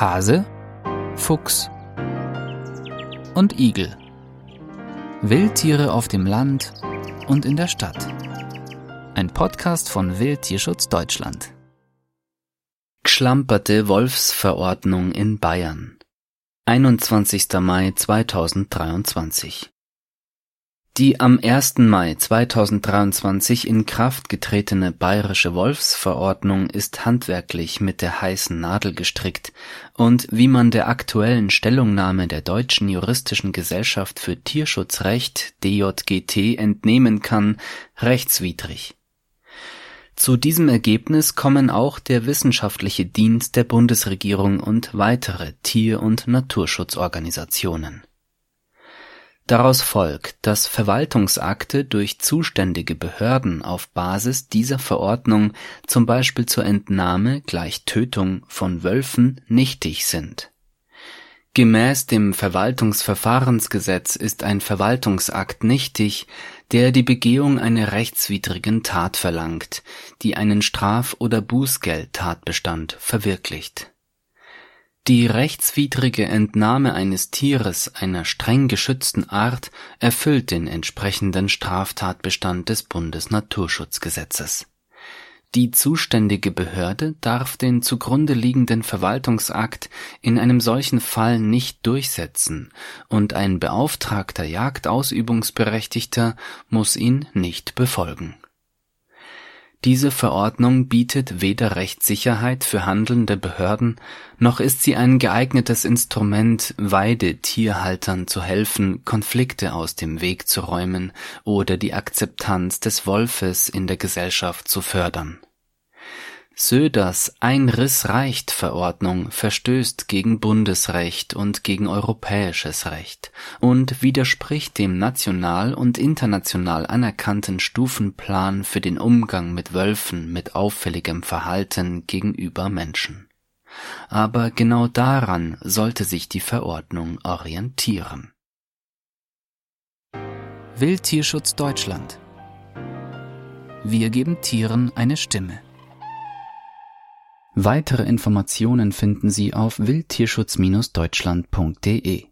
Hase, Fuchs und Igel. Wildtiere auf dem Land und in der Stadt. Ein Podcast von Wildtierschutz Deutschland. Geschlamperte Wolfsverordnung in Bayern. 21. Mai 2023 die am 1. Mai 2023 in Kraft getretene Bayerische Wolfsverordnung ist handwerklich mit der heißen Nadel gestrickt und, wie man der aktuellen Stellungnahme der Deutschen Juristischen Gesellschaft für Tierschutzrecht DJGT entnehmen kann, rechtswidrig. Zu diesem Ergebnis kommen auch der Wissenschaftliche Dienst der Bundesregierung und weitere Tier- und Naturschutzorganisationen Daraus folgt, dass Verwaltungsakte durch zuständige Behörden auf Basis dieser Verordnung zum Beispiel zur Entnahme gleich Tötung von Wölfen nichtig sind. Gemäß dem Verwaltungsverfahrensgesetz ist ein Verwaltungsakt nichtig, der die Begehung einer rechtswidrigen Tat verlangt, die einen Straf- oder Bußgeldtatbestand verwirklicht die rechtswidrige Entnahme eines Tieres einer streng geschützten Art erfüllt den entsprechenden Straftatbestand des Bundesnaturschutzgesetzes. Die zuständige Behörde darf den zugrunde liegenden Verwaltungsakt in einem solchen Fall nicht durchsetzen, und ein beauftragter Jagdausübungsberechtigter muss ihn nicht befolgen diese Verordnung bietet weder Rechtssicherheit für handelnde Behörden, noch ist sie ein geeignetes Instrument, Weidetierhaltern zu helfen, Konflikte aus dem Weg zu räumen oder die Akzeptanz des Wolfes in der Gesellschaft zu fördern Söders Ein-Riss-reicht-Verordnung verstößt gegen Bundesrecht und gegen europäisches Recht und widerspricht dem national und international anerkannten Stufenplan für den Umgang mit Wölfen mit auffälligem Verhalten gegenüber Menschen. Aber genau daran sollte sich die Verordnung orientieren. Wildtierschutz Deutschland Wir geben Tieren eine Stimme. Weitere Informationen finden Sie auf wildtierschutz-deutschland.de